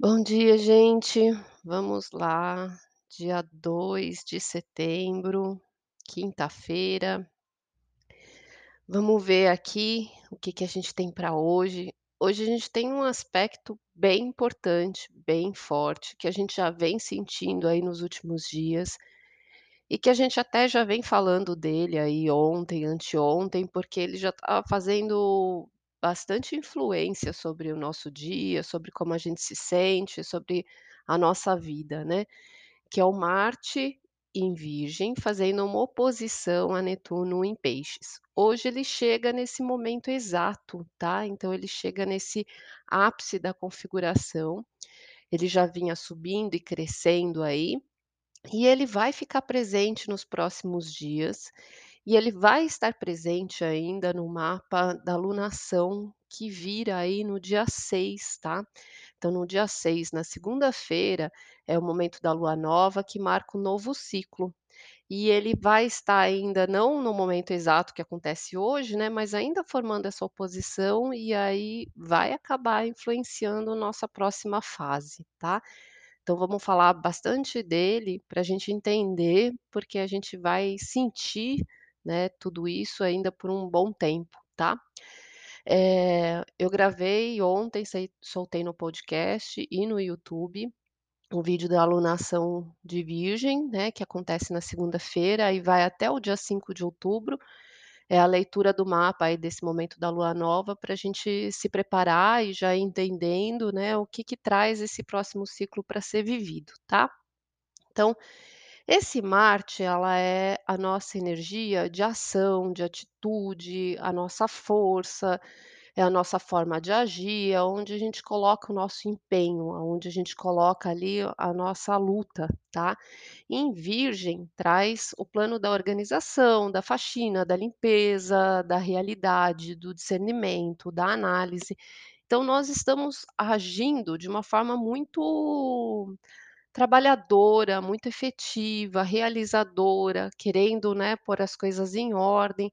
Bom dia, gente. Vamos lá, dia 2 de setembro, quinta-feira. Vamos ver aqui o que que a gente tem para hoje. Hoje a gente tem um aspecto bem importante, bem forte, que a gente já vem sentindo aí nos últimos dias e que a gente até já vem falando dele aí ontem, anteontem, porque ele já estava fazendo bastante influência sobre o nosso dia, sobre como a gente se sente, sobre a nossa vida, né, que é o Marte em Virgem, fazendo uma oposição a Netuno em Peixes. Hoje ele chega nesse momento exato, tá, então ele chega nesse ápice da configuração, ele já vinha subindo e crescendo aí, e ele vai ficar presente nos próximos dias, e ele vai estar presente ainda no mapa da lunação que vira aí no dia 6, tá. Então no dia 6, na segunda-feira, é o momento da lua nova que marca um novo ciclo. E ele vai estar ainda não no momento exato que acontece hoje, né, mas ainda formando essa oposição, e aí vai acabar influenciando nossa próxima fase, tá. Então vamos falar bastante dele para a gente entender, porque a gente vai sentir, né, tudo isso ainda por um bom tempo, tá. Eh, eu gravei ontem, soltei no podcast e no YouTube, um vídeo da alunação de Virgem, né, que acontece na segunda-feira e vai até o dia 5 de outubro. É a leitura do mapa aí desse momento da lua nova para a gente se preparar e já entendendo, né, o que que traz esse próximo ciclo para ser vivido, tá. Então, esse Marte, ela é a nossa energia de ação, de atitude, a nossa força, é a nossa forma de agir, é onde a gente coloca o nosso empenho, aonde a gente coloca ali a nossa luta, tá. Em Virgem, traz o plano da organização, da faxina, da limpeza, da realidade, do discernimento, da análise. Então nós estamos agindo de uma forma muito trabalhadora, muito efetiva, realizadora, querendo, né, pôr as coisas em ordem,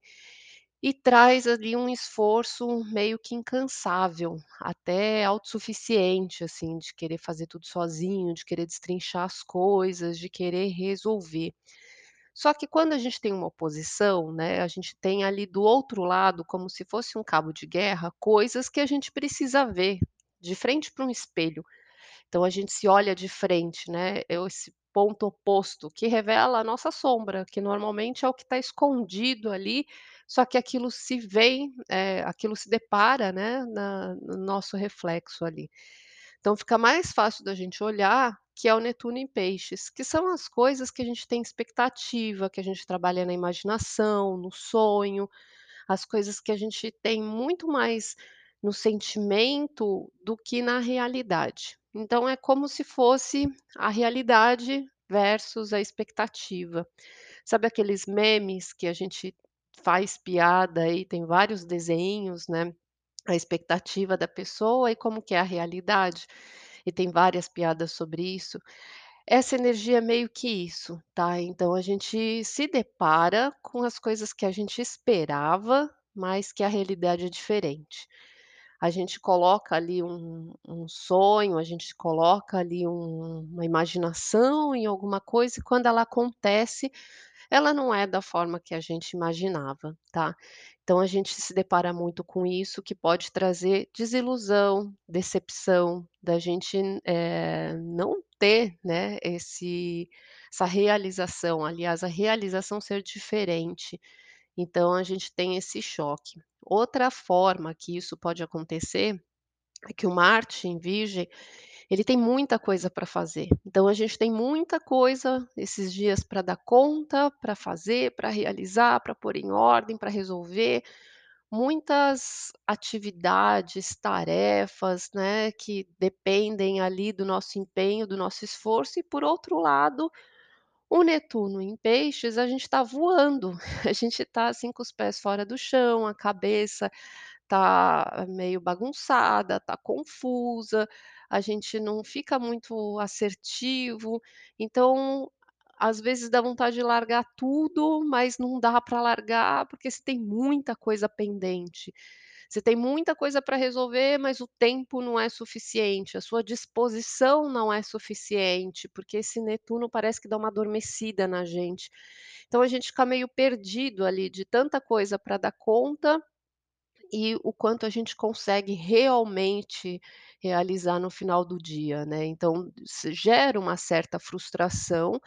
e traz ali um esforço meio que incansável, até autossuficiente, assim, de querer fazer tudo sozinho, de querer destrinchar as coisas, de querer resolver. Só que quando a gente tem uma oposição, né, a gente tem ali do outro lado, como se fosse um cabo de guerra, coisas que a gente precisa ver, de frente para um espelho. Então a gente se olha de frente, né, é esse ponto oposto que revela a nossa sombra, que normalmente é o que está escondido ali, só que aquilo se vê, eh, aquilo se depara, né, na no nosso reflexo ali. Então fica mais fácil da gente olhar, que é o Netuno em Peixes, que são as coisas que a gente tem expectativa, que a gente trabalha na imaginação, no sonho, as coisas que a gente tem muito mais no sentimento do que na realidade. Então é como se fosse a realidade versus a expectativa. Sabe aqueles memes que a gente faz piada e tem vários desenhos, né, a expectativa da pessoa e como que é a realidade, e tem várias piadas sobre isso. Essa energia é meio que isso, tá. Então a gente se depara com as coisas que a gente esperava, mas que a realidade é diferente. A gente coloca ali um um sonho, a gente coloca ali um uma imaginação em alguma coisa e quando ela acontece, ela não é da forma que a gente imaginava, tá. Então a gente se depara muito com isso, que pode trazer desilusão, decepção, da gente, eh, não ter, né, esse essa realização, aliás, a realização ser diferente. Então a gente tem esse choque. Outra forma que isso pode acontecer, é que o Marte em Virgem, ele tem muita coisa para fazer. Então a gente tem muita coisa esses dias para dar conta, para fazer, para realizar, para pôr em ordem, para resolver, muitas atividades, tarefas, né, que dependem ali do nosso empenho, do nosso esforço e por outro lado, o Netuno em Peixes, a gente está voando, a gente está, assim, com os pés fora do chão, a cabeça tá meio bagunçada, tá confusa, a gente não fica muito assertivo, então, às vezes dá vontade de largar tudo, mas não dá para largar, porque você tem muita coisa pendente. Você tem muita coisa para resolver, mas o tempo não é suficiente, a sua disposição não é suficiente, porque esse Netuno parece que dá uma adormecida na gente. Então a gente fica meio perdido ali de tanta coisa para dar conta e o quanto a gente consegue realmente realizar no final do dia, né. Então gera uma certa frustração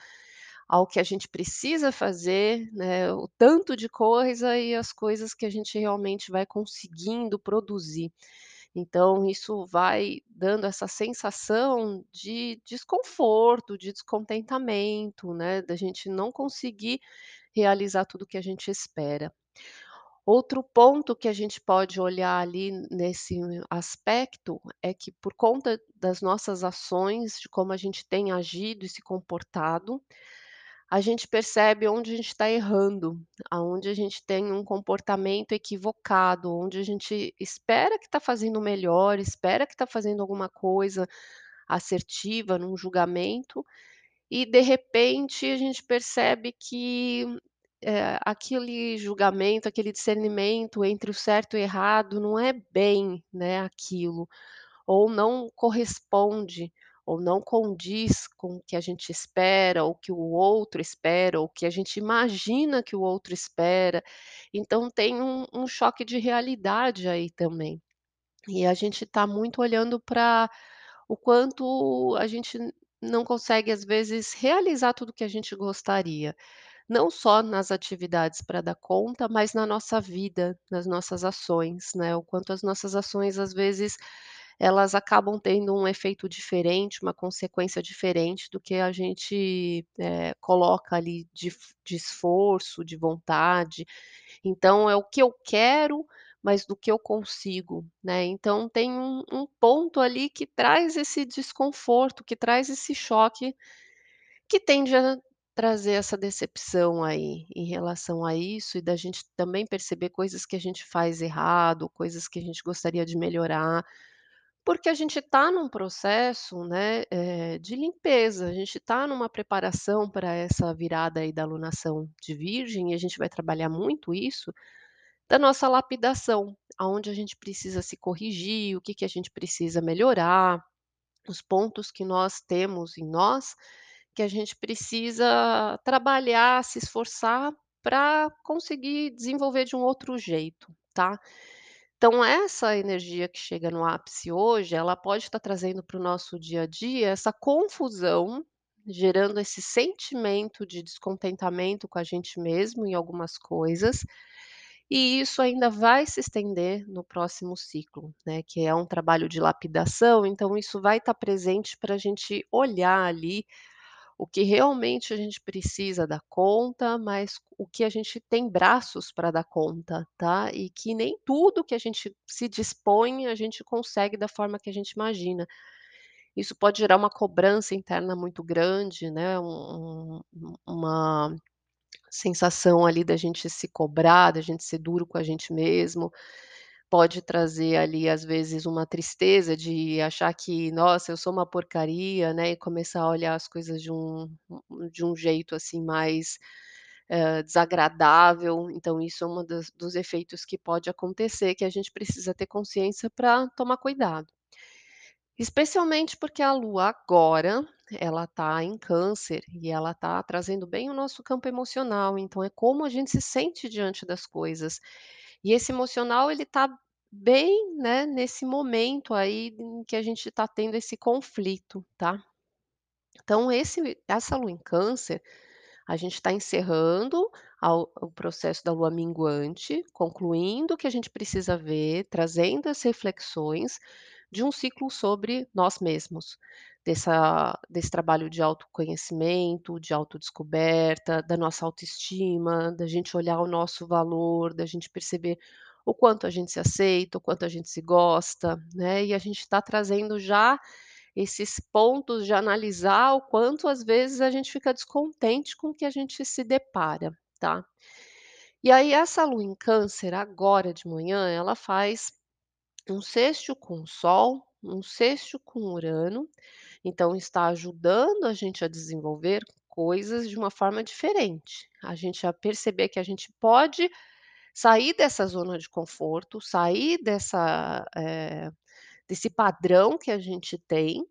ao que a gente precisa fazer, né, o tanto de coisa e as coisas que a gente realmente vai conseguindo produzir. Então isso vai dando essa sensação de desconforto, de descontentamento, né, da gente não conseguir realizar tudo o que a gente espera. Outro ponto que a gente pode olhar ali nesse aspecto é que por conta das nossas ações, de como a gente tem agido e se comportado, a gente percebe onde a gente está errando, aonde a gente tem um comportamento equivocado, onde a gente espera que está fazendo melhor, espera que está fazendo alguma coisa assertiva num julgamento, e de repente a gente percebe que, eh, aquele julgamento, aquele discernimento entre o certo e o errado não é bem, né, aquilo, ou não corresponde, ou não condiz com o que a gente espera, ou que o outro espera, ou que a gente imagina que o outro espera. Então tem um um choque de realidade aí também. E a gente está muito olhando para o quanto a gente não consegue, às vezes, realizar tudo o que a gente gostaria. Não só nas atividades para dar conta, mas na nossa vida, nas nossas ações, né, o quanto as nossas ações, às vezes, elas acabam tendo um efeito diferente, uma consequência diferente do que a gente, eh, coloca ali de de esforço, de vontade. Então é o que eu quero, mas do que eu consigo, né. Então tem um um ponto ali que traz esse desconforto, que traz esse choque, que tende a trazer essa decepção aí, em relação a isso e da gente também perceber coisas que a gente faz errado, coisas que a gente gostaria de melhorar, porque a gente está num processo, né, eh, de limpeza, a gente está numa preparação para essa virada aí da alunação de Virgem e a gente vai trabalhar muito isso, da nossa lapidação, aonde a gente precisa se corrigir, o que que a gente precisa melhorar, os pontos que nós temos em nós, que a gente precisa trabalhar, se esforçar para conseguir desenvolver de um outro jeito, tá. Então essa energia que chega no ápice hoje, ela pode estar trazendo para o nosso dia a dia essa confusão, gerando esse sentimento de descontentamento com a gente mesmo em algumas coisas, e isso ainda vai se estender no próximo ciclo, né, que é um trabalho de lapidação, então isso vai estar presente para a gente olhar ali o que realmente a gente precisa dar conta, mas o que a gente tem braços para dar conta, tá, e que nem tudo que a gente se dispõe, a gente consegue da forma que a gente imagina. Isso pode gerar uma cobrança interna muito grande, né, um um uma sensação ali da gente se cobrar, da gente ser duro com a gente mesmo, pode trazer ali, às vezes, uma tristeza de achar que: "Nossa, eu sou uma porcaria", né, e começar a olhar as coisas de um de um jeito, assim, mais, hã, desagradável, então isso é das dos efeitos que pode acontecer, que a gente precisa ter consciência para tomar cuidado. Especialmente porque a Lua agora, ela está em Câncer e ela está trazendo bem o nosso campo emocional, então é como a gente se sente diante das coisas. E esse emocional ele está bem, né, nesse momento aí em que a gente está tendo esse conflito, tá. Então esse essa Lua em Câncer, a gente está encerrando ao o processo da Lua minguante, concluindo o que a gente precisa ver, trazendo as reflexões de um ciclo sobre nós mesmos, dessa desse trabalho de autoconhecimento, de autodescoberta, da nossa autoestima, da gente olhar o nosso valor, da gente perceber o quanto a gente se aceita, o quanto a gente se gosta, né, e a gente está trazendo já esses pontos de analisar o quanto às vezes a gente fica descontente com o que a gente se depara, tá. E aí essa Lua em Câncer agora de manhã, ela faz um sextil com o Sol, um sextil com Urano, então está ajudando a gente a desenvolver coisas de uma forma diferente, a gente a perceber que a gente pode sair dessa zona de conforto, sair dessa, eh, desse padrão que a gente tem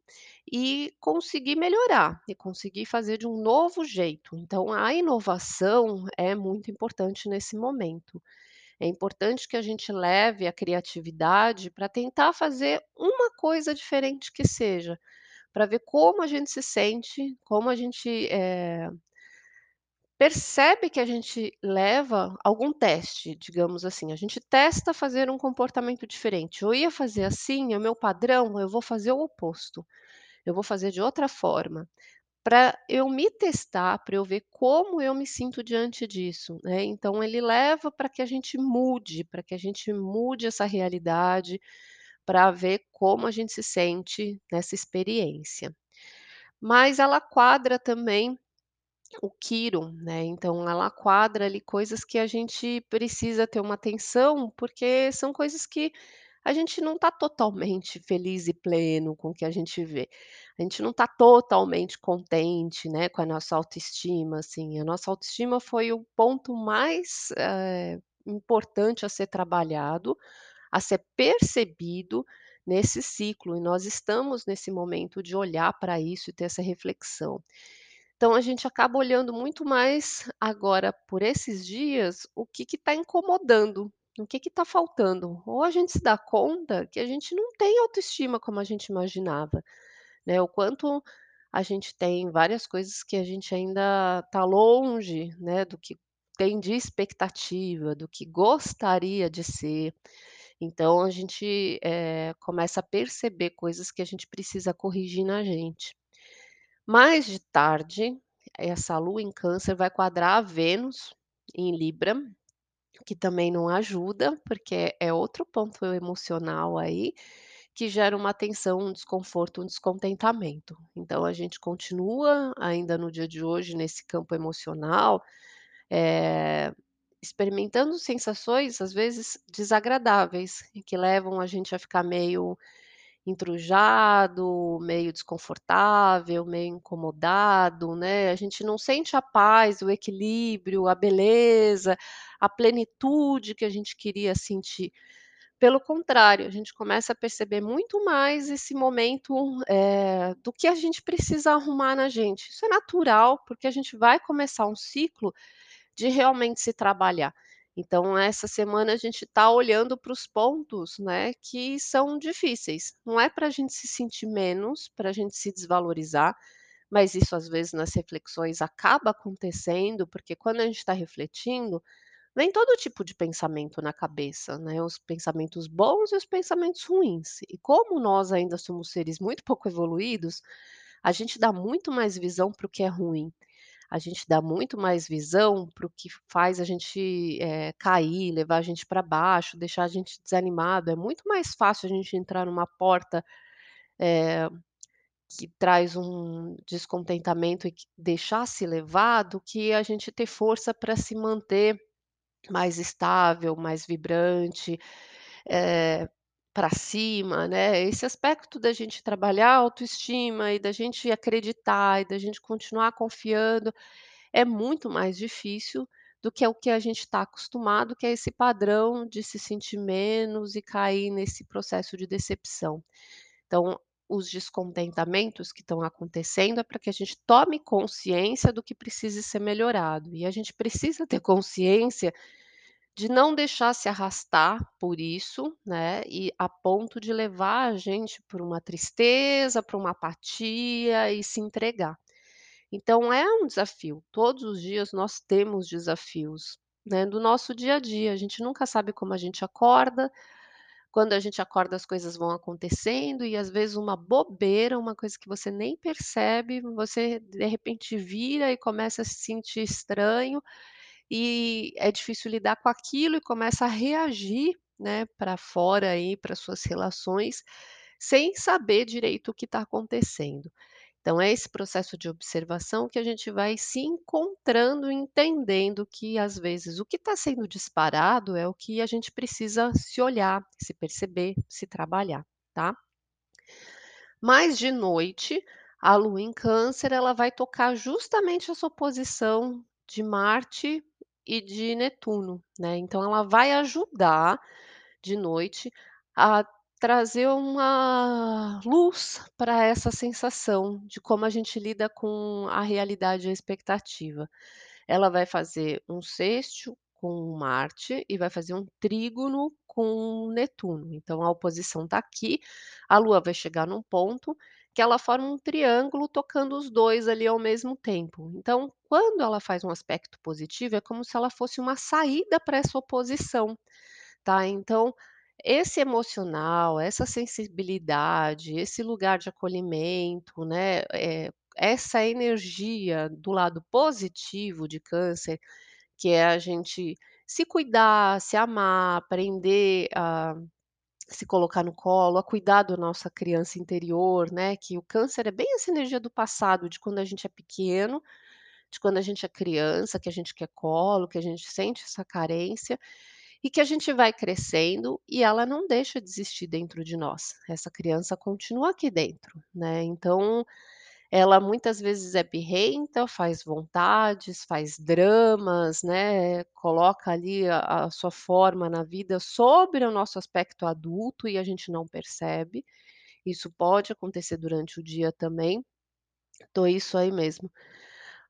e conseguir melhorar, e conseguir fazer de um novo jeito. Então a inovação é muito importante nesse momento. É importante que a gente leve a criatividade para tentar fazer uma coisa diferente que seja, para ver como a gente se sente, como a gente, eh percebe que a gente leva algum teste, digamos assim, a gente testa fazer um comportamento diferente. Eu ia fazer assim, é o meu padrão, eu vou fazer o oposto, eu vou fazer de outra forma, para eu me testar, para eu ver como eu me sinto diante disso, né. Então ele leva para que a gente mude, para que a gente mude essa realidade, para ver como a gente se sente nessa experiência. Mas ela quadra também o quiro, né, então ela quadra ali coisas que a gente precisa ter uma atenção, porque são coisas que a gente não está totalmente feliz e pleno com o que a gente vê. A gente não está totalmente contente, né, com a nossa autoestima, assim. A nossa autoestima foi o ponto mais, eh, importante a ser trabalhado, a ser percebido nesse ciclo, e nós estamos nesse momento de olhar para isso e ter essa reflexão. Então a gente acaba olhando muito mais agora por esses dias, o que está incomodando, o que está faltando. Ou a gente se dá conta que a gente não tem autoestima como a gente imaginava, né, o quanto a gente tem várias coisas que a gente ainda está longe, né, do que tem de expectativa, do que gostaria de ser. Então a gente, eh, começa a perceber coisas que a gente precisa corrigir na gente. Mais de tarde, essa lua em Câncer vai quadrar a Vênus em Libra, que também não ajuda, porque é outro ponto emocional aí, que gera uma tensão, um desconforto, um descontentamento. Então a gente continua ainda no dia de hoje nesse campo emocional, eh, experimentando sensações, às vezes, desagradáveis que levam a gente a ficar meio entrujado, meio desconfortável, meio incomodado, né, a gente não sente a paz, o equilíbrio, a beleza, a plenitude que a gente queria sentir. Pelo contrário, a gente começa a perceber muito mais esse momento, eh, do que a gente precisa arrumar na gente. Isso é natural, porque a gente vai começar um ciclo de realmente se trabalhar. Então essa semana a gente está olhando para os pontos, né, que são difíceis. Não é para a gente se sentir menos, para a gente se desvalorizar, mas isso às vezes nas reflexões acaba acontecendo, porque quando a gente está refletindo, vem todo tipo de pensamento na cabeça, né, os pensamentos bons e os pensamentos ruins. E como nós ainda somos seres muito pouco evoluídos, a gente dá muito mais visão para o que é ruim. A gente dá muito mais visão para o que faz a gente, eh, cair, levar a gente para baixo, deixar a gente desanimado. É muito mais fácil a gente entrar numa porta, eh, que traz um descontentamento e que deixar-se levar, do que a gente ter força para se manter mais estável, mais vibrante, eh, para cima, né. Esse aspecto da gente trabalhar a autoestima e da gente acreditar e da gente continuar confiando, é muito mais difícil do que o que a gente está acostumado, que é esse padrão de se sentir menos e cair nesse processo de decepção. Então, os descontentamentos que estão acontecendo é para que a gente tome consciência do que precise ser melhorado, e a gente precisa ter consciência de não deixar se arrastar por isso, né, e a ponto de levar a gente para uma tristeza, para uma apatia e se entregar. Então é um desafio, todos os dias nós temos desafios, né, do nosso dia a dia, a gente nunca sabe como a gente acorda, quando a gente acorda as coisas vão acontecendo e às vezes uma bobeira, uma coisa que você nem percebe, você de repente vira e começa a se sentir estranho, e é difícil lidar com aquilo e começa a reagir, né, pra fora aí, para suas relações, sem saber direito o que está acontecendo. Então é esse processo de observação que a gente vai se encontrando, entendendo que às vezes o que está sendo disparado é o que a gente precisa se olhar, se perceber, se trabalhar, tá. Mas de noite, a lua em Câncer ela vai tocar justamente essa oposição de Marte e de Netuno, né, então ela vai ajudar, de noite, a trazer uma luz para essa sensação de como a gente lida com a realidade e a expectativa. Ela vai fazer um sextil com Marte e vai fazer um trígono com Netuno, então a oposição está aqui, a Lua vai chegar num ponto que ela forma um triângulo tocando os 2 ali ao mesmo tempo. Então, quando ela faz um aspecto positivo, é como se ela fosse uma saída para essa oposição, tá. Então, esse emocional, essa sensibilidade, esse lugar de acolhimento, né, eh, essa energia do lado positivo de Câncer, que é a gente se cuidar, se amar, aprender a se colocar no colo, a cuidar da nossa criança interior, né, que o Câncer é bem essa energia do passado, de quando a gente é pequeno, de quando a gente é criança, que a gente quer colo, que a gente sente essa carência, e que a gente vai crescendo e ela não deixa de existir dentro de nós, essa criança continua aqui dentro, né, então, ela muitas vezes é birrenta, faz vontades, faz dramas, né, coloca ali a a sua forma na vida sobre o nosso aspecto adulto e a gente não percebe, isso pode acontecer durante o dia também, então isso aí mesmo.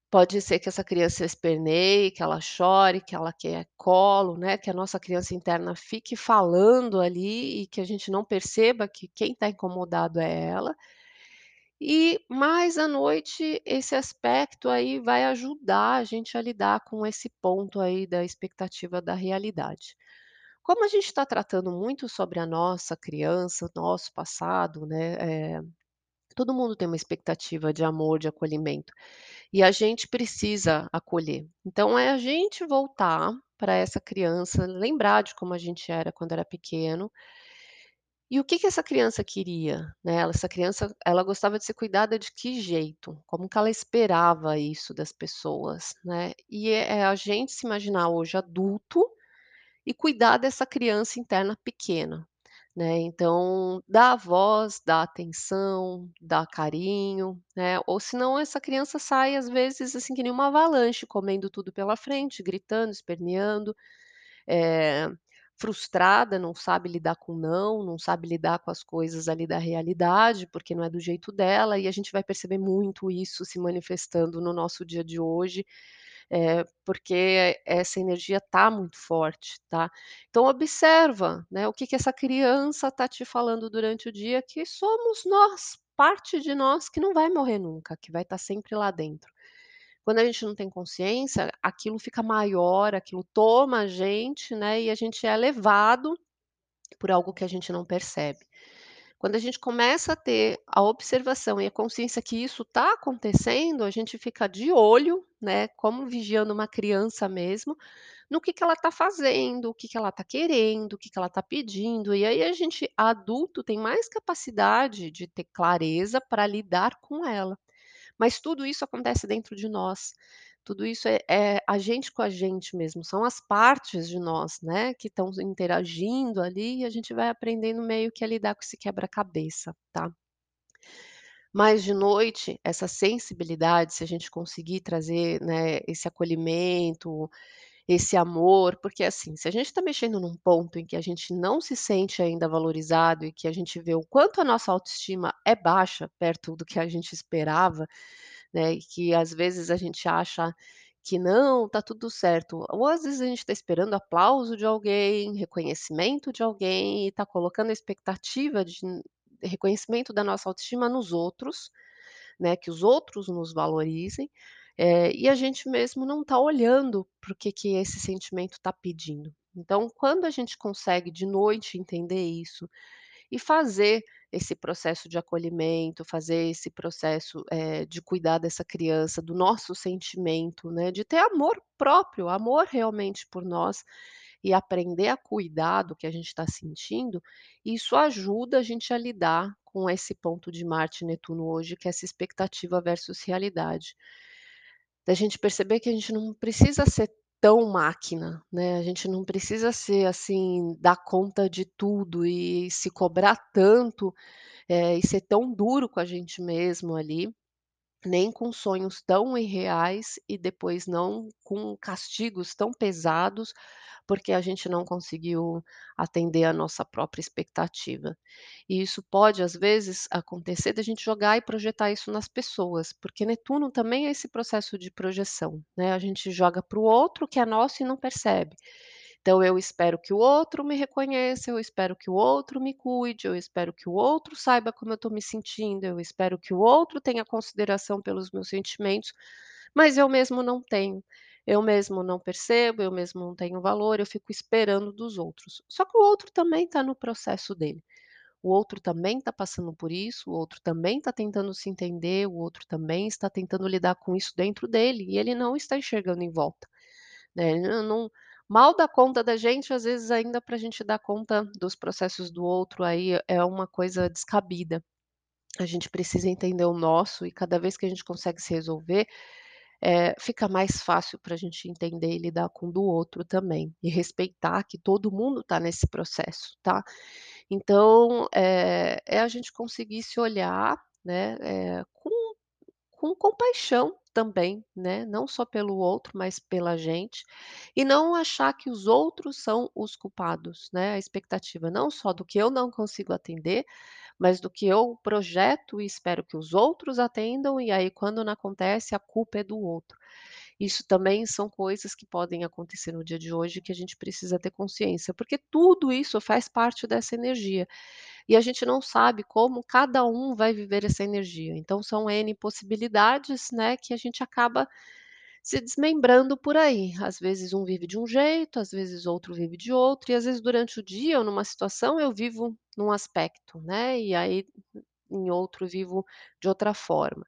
Pode ser que essa criança esperneie, que ela chore, que ela quer colo, né, que a nossa criança interna fique falando ali e que a gente não perceba que quem está incomodado é ela. E mais à noite, esse aspecto aí vai ajudar a gente a lidar com esse ponto aí da expectativa da realidade. Como a gente está tratando muito sobre a nossa criança, nosso passado, né, eh, todo mundo tem uma expectativa de amor, de acolhimento, e a gente precisa acolher. Então é a gente voltar para essa criança, lembrar de como a gente era quando era pequeno e o que que essa criança queria, né, ela essa criança, ela gostava de ser cuidada de que jeito? Como que ela esperava isso das pessoas, né, e é é a gente se imaginar hoje adulto e cuidar dessa criança interna pequena, né, então dar voz, dar atenção, dar carinho, né, ou senão essa criança sai às vezes, assim, que nem uma avalanche comendo tudo pela frente, gritando, esperneando, eh, frustrada, não sabe lidar com não, não sabe lidar com as coisas ali da realidade, porque não é do jeito dela e a gente vai perceber muito isso se manifestando no nosso dia de hoje, eh, porque essa energia está muito forte, tá. Então observa, né, o que que essa criança está te falando durante o dia que somos nós, parte de nós que não vai morrer nunca, que vai estar sempre lá dentro. Quando a gente não tem consciência, aquilo fica maior, aquilo toma a gente, né, e a gente é levado por algo que a gente não percebe. Quando a gente começa a ter a observação e a consciência que isso está acontecendo, a gente fica de olho, né, como vigiando uma criança mesmo, no que que ela está fazendo, o que que ela está querendo, o que que ela está pedindo, e aí a gente adulto tem mais capacidade de ter clareza para lidar com ela. Mas tudo isso acontece dentro de nós, tudo isso é é a gente com a gente mesmo, são as partes de nós, né, que estão interagindo ali e a gente vai aprendendo meio que a lidar com esse quebra-cabeça, tá. Mas de noite, essa sensibilidade, se a gente conseguir trazer, né, esse acolhimento, esse amor, porque assim, se a gente está mexendo num ponto em que a gente não se sente ainda valorizado e que a gente vê o quanto a nossa autoestima é baixa perto do que a gente esperava, né, e que às vezes a gente acha que não, está tudo certo, ou às vezes a gente está esperando aplauso de alguém, reconhecimento de alguém e está colocando a expectativa de reconhecimento da nossa autoestima nos outros, né, que os outros nos valorizem, eh, e a gente mesmo não está olhando para o que que esse sentimento está pedindo. Então quando a gente consegue de noite entender isso, e fazer esse processo de acolhimento, fazer esse processo, eh, de cuidar dessa criança, do nosso sentimento, né, de ter amor próprio, amor realmente por nós, e aprender a cuidar do que a gente está sentindo, isso ajuda a gente a lidar com esse ponto de Marte e Netuno hoje, que é essa expectativa versus realidade. Da gente perceber que a gente não precisa ser tão máquina, né, a gente não precisa ser, assim, dar conta de tudo e se cobrar tanto, eh, e ser tão duro com a gente mesmo ali nem com sonhos tão irreais e depois não com castigos tão pesados, porque a gente não conseguiu atender a nossa própria expectativa. E isso pode, às vezes, acontecer da gente jogar e projetar isso nas pessoas, porque Netuno também é esse processo de projeção, né, a gente joga para o outro que é nosso e não percebe. Então eu espero que o outro me reconheça, eu espero que o outro me cuide, eu espero que o outro saiba como eu estou me sentindo, eu espero que o outro tenha consideração pelos meus sentimentos, mas eu mesmo não tenho. Eu mesmo não percebo, eu mesmo não tenho valor, eu fico esperando dos outros. Só que o outro também está no processo dele. O outro também está passando por isso, o outro também está tentando se entender, o outro também está tentando lidar com isso dentro dele e ele não está enxergando em volta. Né, ele não mal dá conta da gente, às vezes ainda para a gente dar conta dos processos do outro, aí é uma coisa descabida. A gente precisa entender o nosso e cada vez que a gente consegue se resolver, eh, fica mais fácil para a gente entender e lidar com o do outro também, e respeitar que todo mundo está nesse processo, tá. Então, eh, é a gente conseguir se olhar, né, eh, com com compaixão também, né, não só pelo outro, mas pela gente, e não achar que os outros são os culpados, né, a expectativa não só do que eu não consigo atender, mas do que eu projeto e espero que os outros atendam, e aí quando não acontece a culpa é do outro. Isso também são coisas que podem acontecer no dia de hoje que a gente precisa ter consciência, porque tudo isso faz parte dessa energia. E a gente não sabe como cada um vai viver essa energia, então são N possibilidades, né, que a gente acaba se desmembrando por aí. Às vezes um vive de um jeito, às vezes outro vive de outro, e às vezes durante o dia ou numa situação eu vivo num aspecto, né, e aí em outro vivo de outra forma.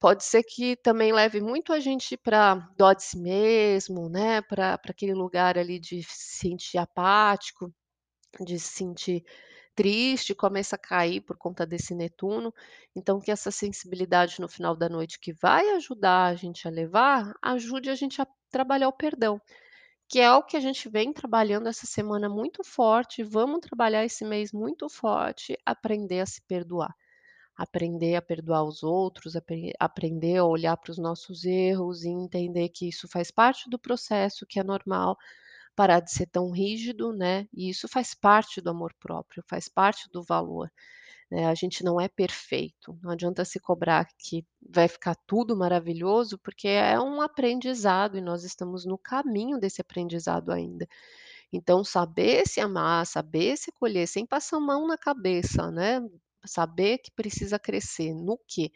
Pode ser que também leve muito a gente pra dó de si mesmo, né, pra aquele lugar ali de se sentir apático, de se sentir triste, começa a cair por conta desse Netuno, então que essa sensibilidade no final da noite que vai ajudar a gente a levar, ajude a gente a trabalhar o perdão, que é o que a gente vem trabalhando essa semana muito forte, vamos trabalhar esse mês muito forte, aprender a se perdoar. Aprender a perdoar os outros, apre aprender a olhar para os nossos erros e entender que isso faz parte do processo, que é normal, parar de ser tão rígido, né, e isso faz parte do amor próprio, faz parte do valor, né, a gente não é perfeito, não adianta se cobrar que vai ficar tudo maravilhoso, porque é um aprendizado e nós estamos no caminho desse aprendizado ainda. Então saber se amar, saber se acolher sem passar mão na cabeça, né, saber que precisa crescer no quê?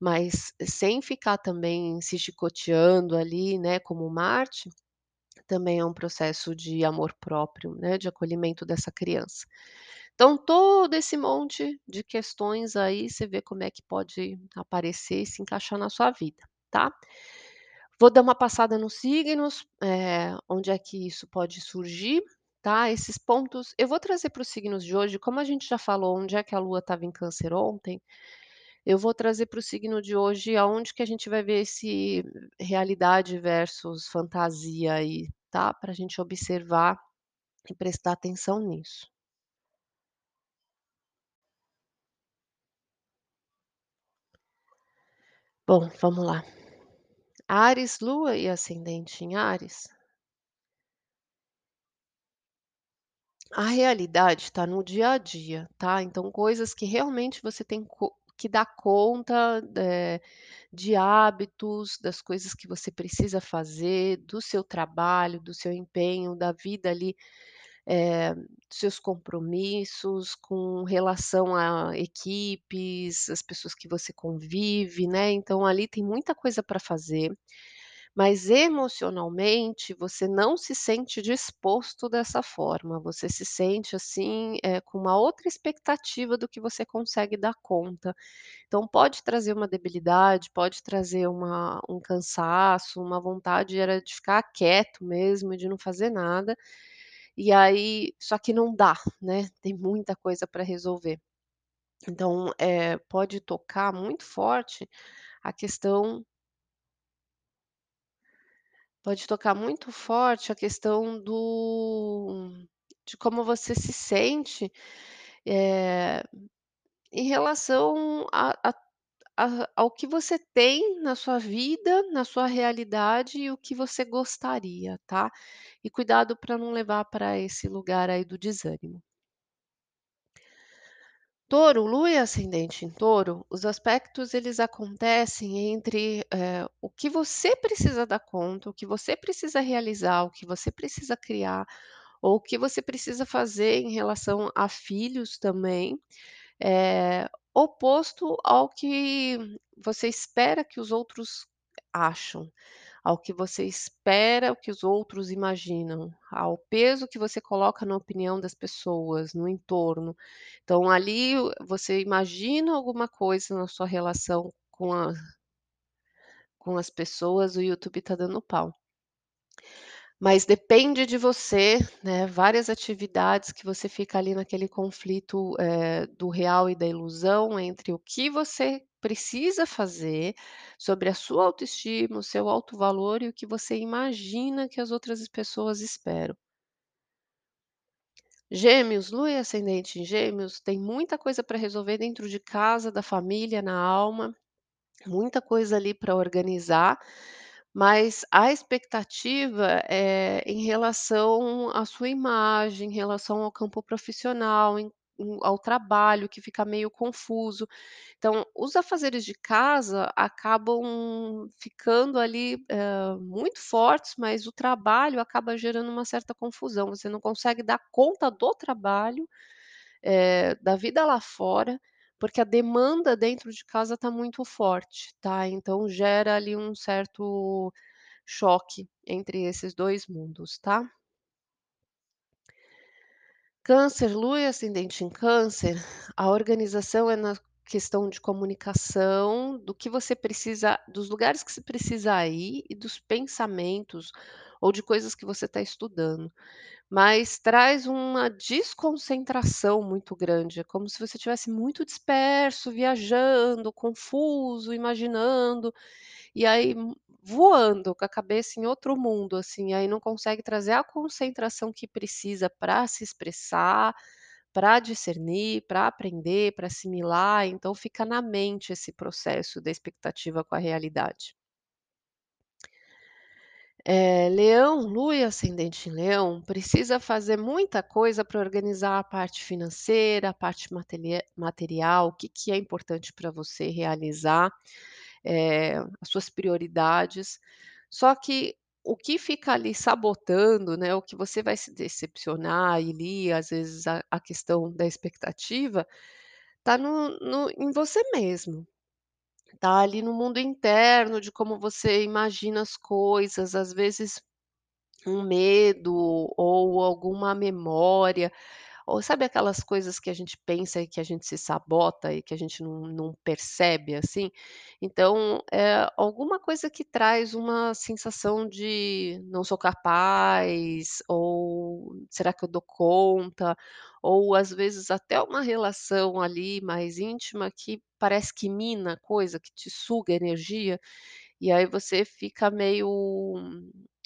Mas sem ficar também se chicoteando ali, né, como Marte, também é um processo de amor próprio, né, de acolhimento dessa criança. Então todo esse monte de questões aí, você vê como é que pode aparecer e se encaixar na sua vida, tá. Vou dar uma passada nos signos, eh, onde é que isso pode surgir, tá, esses pontos eu vou trazer para os signos de hoje, como a gente já falou onde é que a lua estava em câncer ontem, eu vou trazer para o signo de hoje aonde que a gente vai ver esse realidade versus fantasia aí, tá, pra gente observar e prestar atenção nisso. Bom, vamos lá. Áries, lua e ascendente em Áries A realidade está no dia a dia, tá, então coisas que realmente você tem que dar conta, eh, de hábitos, das coisas que você precisa fazer, do seu trabalho, do seu empenho, da vida ali, eh, seus compromissos com relação a equipes, as pessoas que você convive, né, então ali tem muita coisa para fazer, mas emocionalmente você não se sente disposto dessa forma, você se sente, assim, eh, com uma outra expectativa do que você consegue dar conta. Então pode trazer uma debilidade, pode trazer uma um cansaço, uma vontade era de ficar quieto mesmo de não fazer nada, e aí só que não dá, né, tem muita coisa para resolver. Então, eh, pode tocar muito forte a questão Pode tocar muito forte a questão do de como você se sente, eh, em relação a a a ao que você tem na sua vida, na sua realidade e o que você gostaria, tá. E cuidado para não levar para esse lugar aí do desânimo. Touro, Lua e ascendente em Touro, os aspectos eles acontecem entre, eh, o que você precisa dar conta, o que você precisa realizar, o que você precisa criar, ou o que você precisa fazer em relação a filhos também, eh, oposto ao que você espera que os outros acham, ao que você espera o que os outros imaginam, ao peso que você coloca na opinião das pessoas, no entorno. Então ali você imagina alguma coisa na sua relação com a com as pessoas, o YouTube está dando pau. Mas depende de você, né, várias atividades que você fica ali naquele conflito, eh, do real e da ilusão entre o que você precisa fazer, sobre a sua autoestima, o seu alto valor e o que você imagina que as outras pessoas esperam. Gêmeos, Lua e ascendente em Gêmeos, tem muita coisa para resolver dentro de casa, da família, na alma, muita coisa ali para organizar, mas a expectativa é em relação à sua imagem, em relação ao campo profissional, em ao trabalho que fica meio confuso. Então, os afazeres de casa acabam ficando ali, hã, muito fortes, mas o trabalho acaba gerando uma certa confusão. Você não consegue dar conta do trabalho, eh, da vida lá fora, porque a demanda dentro de casa está muito forte, tá. Então gera ali um certo choque entre esses 2 mundos, tá. Câncer, Lua e ascendente em Câncer, a organização é na questão de comunicação, do que você precisa dos lugares que você precisa ir e dos pensamentos, ou de coisas que você está estudando. Mas traz uma desconcentração muito grande, é como se você estivesse muito disperso, viajando, confuso, imaginando, e aí voando com a cabeça em outro mundo, assim, aí não consegue trazer a concentração que precisa para se expressar, para discernir, para aprender, para assimilar, então fica na mente esse processo da expectativa com a realidade. Eh, Leão, Lua e ascendente em Leão, precisa fazer muita coisa para organizar a parte financeira, a parte materia material, o que que é importante para você realizar, eh, as suas prioridades. Só que o que fica ali sabotando, né, o que você vai se decepcionar e ali, às vezes, a a questão da expectativa, tá no no em você mesmo. Tá ali no mundo interno de como você imagina as coisas, às vezes um medo ou alguma memória, ou sabe aquelas coisas que a gente pensa e que a gente se sabota e que a gente não não percebe, assim? Então, é alguma coisa que traz uma sensação de não sou capaz, ou será que eu dou conta? Ou às vezes até uma relação ali mais íntima que parece que mina a coisa, que te suga energia, e aí você fica meio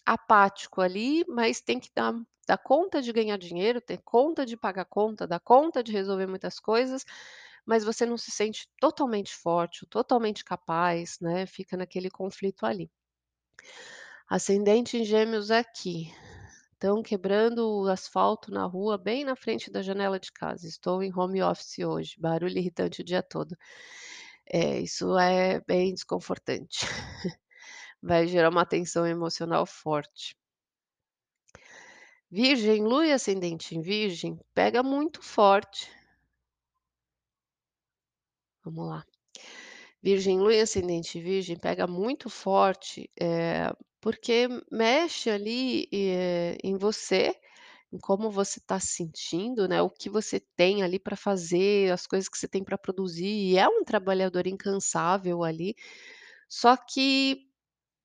apático ali, mas tem que dar dar conta de ganhar dinheiro, ter conta de pagar conta, dar conta de resolver muitas coisas, mas você não se sente totalmente forte, totalmente capaz, né, fica naquele conflito ali. Ascendente em Gêmeos aqui, estão quebrando o asfalto na rua bem na frente da janela de casa, estou em home office hoje, barulho irritante o dia todo. É, isso é bem desconfortante. Vai gerar uma tensão emocional forte. Virgem, Lua e ascendente em Virgem, pega muito forte. Vamos lá. Virgem, Lua e ascendente Virgem pega muito forte, eh, porque mexe ali, eh, em você, em como você está se sentindo, né, o que você tem ali para fazer, as coisas que você tem para produzir, e é um trabalhador incansável ali, só que,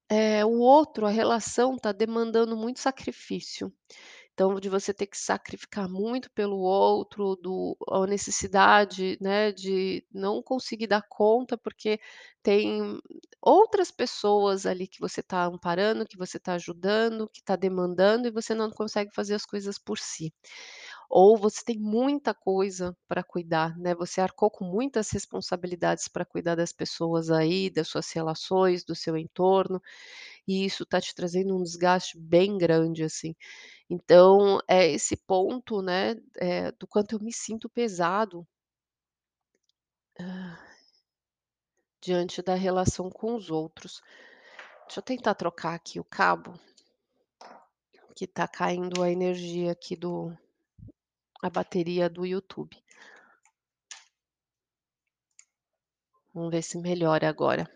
eh, o outro, a relação está demandando muito sacrifício. Então, de você ter que sacrificar muito pelo outro, do a necessidade, né, de não conseguir dar conta, porque tem outras pessoas ali que você está amparando, que você está ajudando, que está demandando e você não consegue fazer as coisas por si. Ou você tem muita coisa para cuidar, né, você arcou com muitas responsabilidades para cuidar das pessoas aí, das suas relações, do seu entorno, e isso está te trazendo um desgaste bem grande, assim. Então, é esse ponto, né, eh, do quanto eu me sinto pesado ah, diante da relação com os outros. Deixa eu tentar trocar aqui o cabo, que tá caindo a energia aqui do a bateria do YouTube. Vamos ver se melhora agora.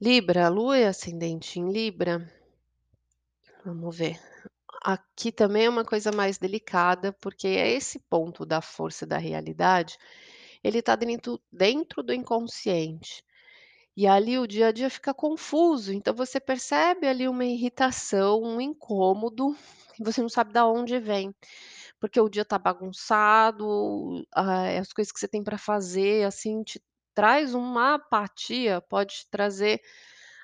Libra, Lua é ascendente em Libra. Vamos ver. Aqui também é uma coisa mais delicada, porque é esse ponto da força da realidade, ele está dentro dentro do inconsciente. E ali o dia a dia fica confuso, então você percebe ali uma irritação, um incômodo, e você não sabe da onde vem. Porque o dia está bagunçado, ah, as coisas que você tem para fazer, assim, te traz uma apatia, pode te trazer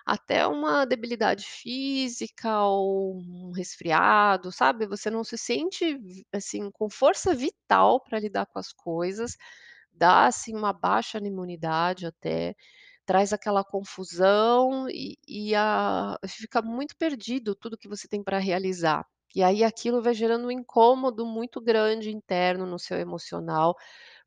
até uma debilidade física ou um resfriado, sabe, você não se sente assim, com força vital para lidar com as coisas, dá, assim, uma baixa na imunidade até, traz aquela confusão e e a fica muito perdido tudo que você tem para realizar. E aí aquilo vai gerando um incômodo muito grande interno no seu emocional,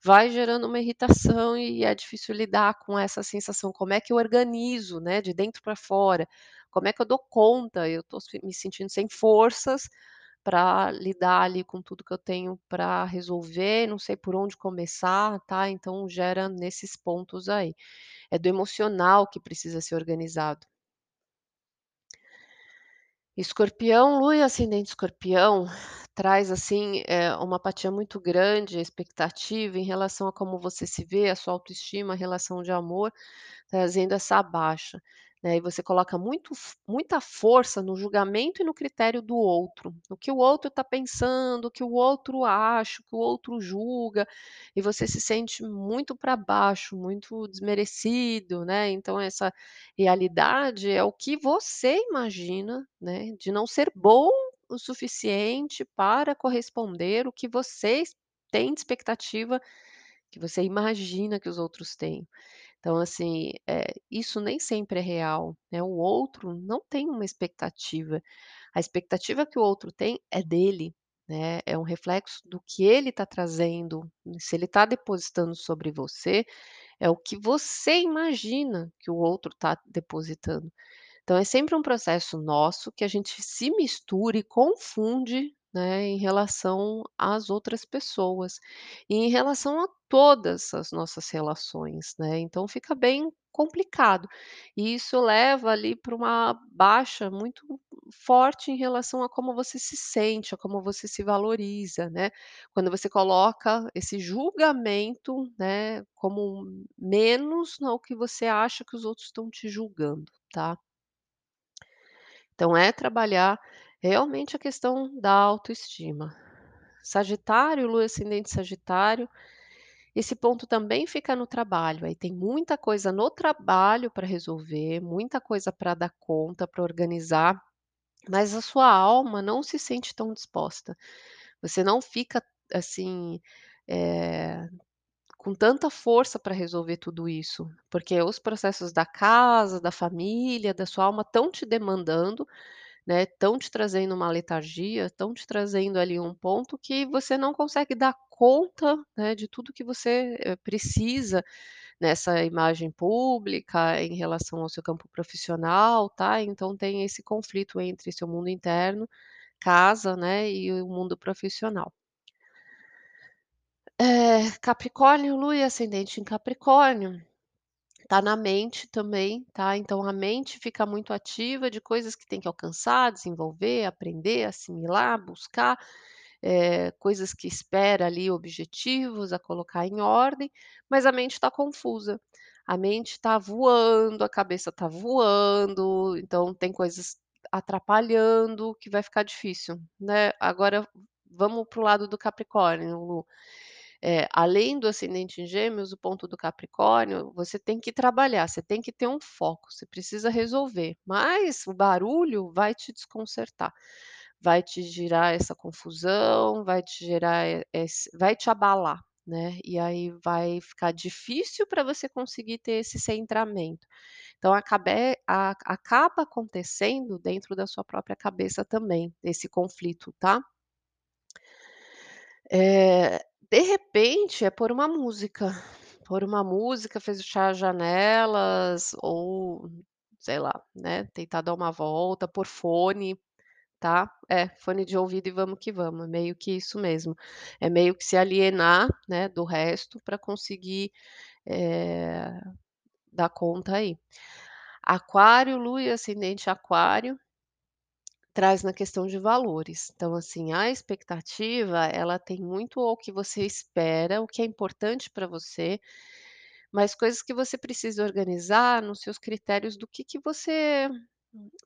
vai gerando uma irritação e é difícil lidar com essa sensação, como é que eu organizo, né, de dentro para fora, como é que eu dou conta, eu estou me sentindo sem forças para lidar ali com tudo que eu tenho para resolver, não sei por onde começar, tá, então gera nesses pontos aí. É do emocional que precisa ser organizado. Escorpião, Lua e ascendente Escorpião traz, assim, eh, uma apatia muito grande, expectativa em relação a como você se vê, a sua autoestima, a relação de amor, trazendo essa baixa, né, e você coloca muito muita força no julgamento e no critério do outro, no que o outro está pensando, o que o outro acha, o que o outro julga, e você se sente muito para baixo, muito desmerecido, né, então essa realidade é o que você imagina, né, de não ser bom o suficiente para corresponder o que vocês têm de expectativa, que você imagina que os outros têm. Então, assim, eh, isso nem sempre é real, né, o outro não tem uma expectativa. A expectativa que o outro tem é dele, né, é um reflexo do que ele está trazendo. Se ele está depositando sobre você, é o que você imagina que o outro está depositando. Então é sempre um processo nosso que a gente se mistura e confunde, né, em relação às outras pessoas, e em relação a todas as nossas relações, né, então fica bem complicado. E isso leva ali para uma baixa muito forte em relação a como você se sente, a como você se valoriza, né. Quando você coloca esse julgamento, né, como menos no que você acha que os outros estão te julgando, tá. Então é trabalhar realmente a questão da autoestima. Sagitário, Lua ascendente Sagitário, esse ponto também fica no trabalho, aí tem muita coisa no trabalho para resolver, muita coisa para dar conta, para organizar, mas a sua alma não se sente tão disposta. Você não fica, assim, eh, com tanta força para resolver tudo isso, porque os processos da casa, da família, da sua alma estão te demandando, né, estão te trazendo uma letargia, estão te trazendo ali um ponto que você não consegue dar conta, né, de tudo que você, eh, precisa nessa imagem pública, em relação ao seu campo profissional, tá, então tem esse conflito entre seu mundo interno, casa, né, e o mundo profissional. Eh, Capricórnio, Lua e ascendente em Capricórnio, tá na mente também, tá, então a mente fica muito ativa de coisas que tem que alcançar, desenvolver, aprender, assimilar, buscar, eh, coisas que espera ali, objetivos a colocar em ordem, mas a mente está confusa. A mente está voando, a cabeça está voando, então tem coisas atrapalhando que vai ficar difícil, né. Agora vamos para o lado do Capricórnio, Lu. Eh, além do ascendente em Gêmeos, o ponto do Capricórnio, você tem que trabalhar, você tem que ter um foco, você precisa resolver, mas o barulho vai te desconcertar. vai te gerar essa confusão, vai te gerar esse vai te abalar, né, e aí vai ficar difícil para você conseguir ter esse centramento. Então acabe a acaba acontecendo dentro da sua própria cabeça também, esse conflito, tá? Eh, de repente é pôr uma música, pôr uma música, fechar as janelas ou, sei lá, né, tentar dar uma volta, pôr fone, tá? É, fone de ouvido e vamos que vamos, é meio que isso mesmo. É meio que se alienar, né, do resto pra conseguir, eh, dar conta aí. Aquário, lua e ascendente aquário traz na questão de valores. Então, assim, a expectativa, ela tem muito o que você espera, o que é importante pra você, mas coisas que você precisa organizar nos seus critérios do que que você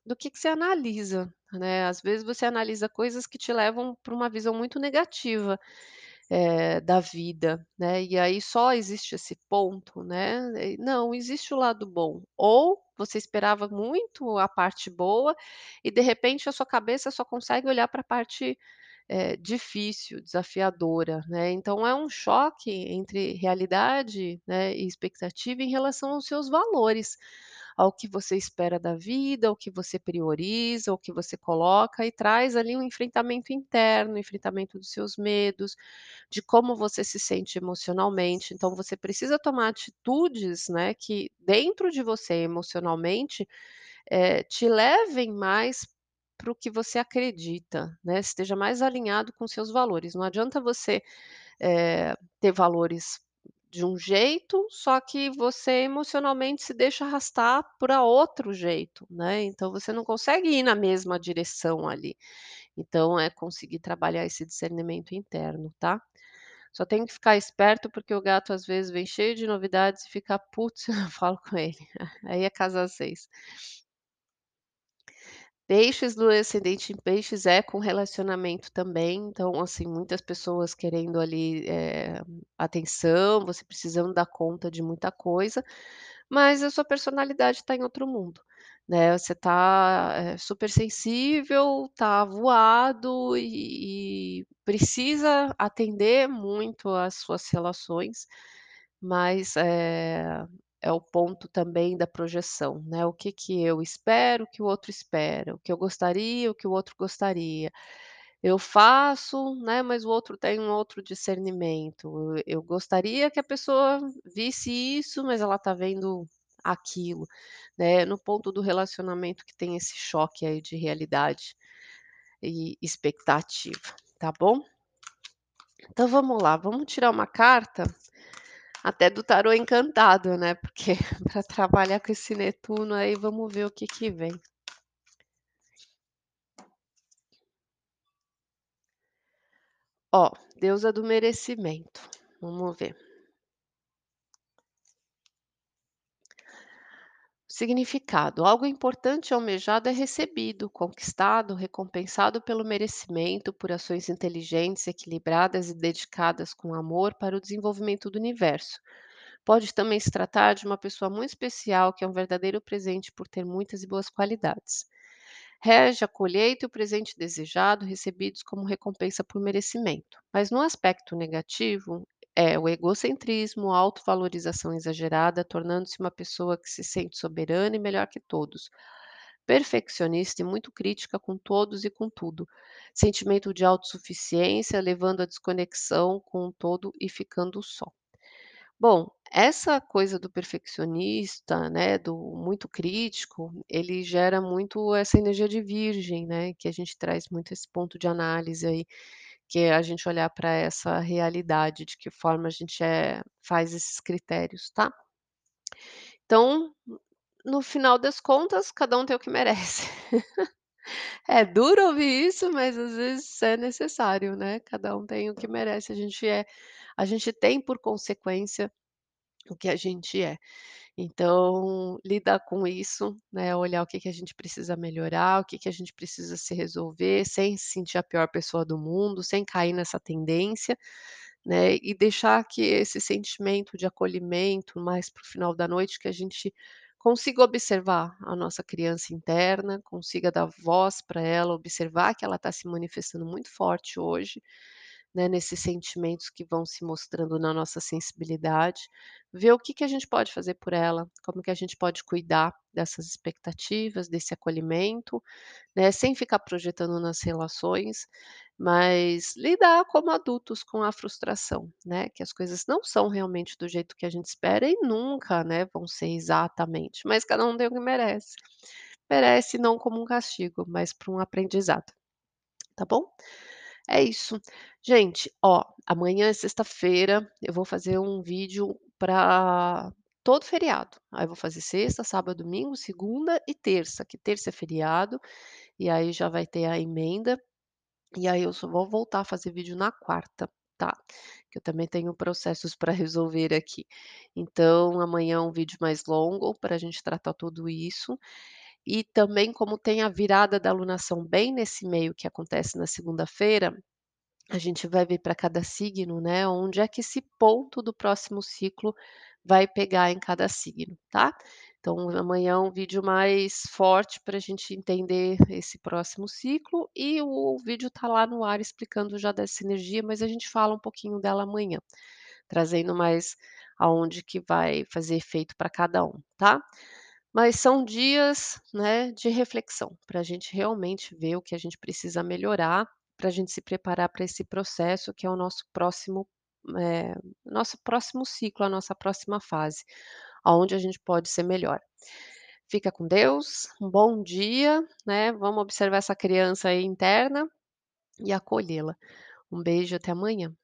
do que que você analisa, né. Às vezes você analisa coisas que te levam pra uma visão muito negativa, eh, da vida, né, e aí só existe esse ponto, né, não, existe o lado bom. Ou você esperava muito a parte boa e de repente a sua cabeça só consegue olhar pra parte, eh, difícil, desafiadora, né. Então é um choque entre realidade, né, e expectativa em relação aos seus valores, ao que você espera da vida, ao que você prioriza, ao que você coloca e traz ali um enfrentamento interno, enfrentamento dos seus medos, de como você se sente emocionalmente. Então você precisa tomar atitudes, né, que dentro de você emocionalmente, eh, te levem mais para o que você acredita, né, esteja mais alinhado com seus valores. Não adianta você, eh, ter valores de um jeito, só que você emocionalmente se deixa arrastar pra outro jeito, né, então você não consegue ir na mesma direção ali. Então é conseguir trabalhar esse discernimento interno, tá? Só tem que ficar esperto, porque o gato às vezes vem cheio de novidades e fica: "Putz, eu não falo com ele", aí é casa 6. Peixes, e ascendente em peixes é com relacionamento também, então, assim, muitas pessoas querendo ali, eh, atenção, você precisando dar conta de muita coisa, mas a sua personalidade tá em outro mundo, né, você tá, eh, super sensível, tá voado e e precisa atender muito às suas relações, mas, eh, é o ponto também da projeção, né, o que que eu espero, o que o outro espera, o que eu gostaria, o que o outro gostaria. Eu faço, né, mas o outro tem um outro discernimento. Eu gostaria que a pessoa visse isso, mas ela tá vendo aquilo, né, no ponto do relacionamento que tem esse choque aí de realidade e expectativa, tá bom? Então vamos lá, vamos tirar uma carta, até do tarô encantado, né, porque pra trabalhar com esse Netuno aí, vamos ver o que que vem. Ó, deusa do merecimento, vamos ver. Significado: algo importante e almejado é recebido, conquistado, recompensado pelo merecimento, por ações inteligentes, equilibradas e dedicadas com amor para o desenvolvimento do universo. Pode também se tratar de uma pessoa muito especial, que é um verdadeiro presente por ter muitas e boas qualidades. Rege a colheita e o presente desejado, recebidos como recompensa por merecimento, mas no aspecto negativo, é o egocentrismo, autovalorização exagerada, tornando-se uma pessoa que se sente soberana e melhor que todos. Perfeccionista e muito crítica com todos e com tudo. Sentimento de autossuficiência, levando à desconexão com o todo e ficando só. Bom, essa coisa do perfeccionista, né, do muito crítico, ele gera muito essa energia de virgem, né, que a gente traz muito esse ponto de análise aí, que é a gente olhar pra essa realidade, de que forma a gente, eh, faz esses critérios, tá? Então, no final das contas, cada um tem o que merece. É duro ouvir isso, mas às vezes é necessário, né, cada um tem o que merece, a gente é a gente tem por consequência o que a gente é. Então, lidar com isso, né, olhar o que que a gente precisa melhorar, o que que a gente precisa se resolver, sem se sentir a pior pessoa do mundo, sem cair nessa tendência, né, e deixar que esse sentimento de acolhimento mais para o final da noite, que a gente consiga observar a nossa criança interna, consiga dar voz para ela, observar que ela está se manifestando muito forte hoje, né, nesses sentimentos que vão se mostrando na nossa sensibilidade, ver o que que a gente pode fazer por ela, como que a gente pode cuidar dessas expectativas, desse acolhimento, né, sem ficar projetando nas relações, mas lidar como adultos com a frustração, né, que as coisas não são realmente do jeito que a gente espera e nunca, né, vão ser exatamente, mas cada um tem o que merece. Merece não como um castigo, mas para um aprendizado, tá bom? É isso. Gente, ó, amanhã é sexta-feira, eu vou fazer um vídeo para todo feriado. Aí eu vou fazer sexta, sábado, domingo, segunda e terça, que terça é feriado, e aí já vai ter a emenda, e aí eu só vou voltar a fazer vídeo na quarta, tá? Que eu também tenho processos para resolver aqui. Então amanhã é um vídeo mais longo para a gente tratar tudo isso. E também como tem a virada da alunação bem nesse meio que acontece na segunda-feira, a gente vai ver para cada signo, né, onde é que esse ponto do próximo ciclo vai pegar em cada signo, tá? Então amanhã é um vídeo mais forte para a gente entender esse próximo ciclo e o vídeo tá lá no ar explicando já dessa energia, mas a gente fala um pouquinho dela amanhã, trazendo mais aonde que vai fazer efeito para cada um, tá? Mas são dias, né, de reflexão, para a gente realmente ver o que a gente precisa melhorar, para a gente se preparar para esse processo que é o nosso próximo, eh, nosso próximo ciclo, a nossa próxima fase, aonde a gente pode ser melhor. Fica com Deus, um bom dia, né, vamos observar essa criança aí interna e acolhê-la. Um beijo, até amanhã.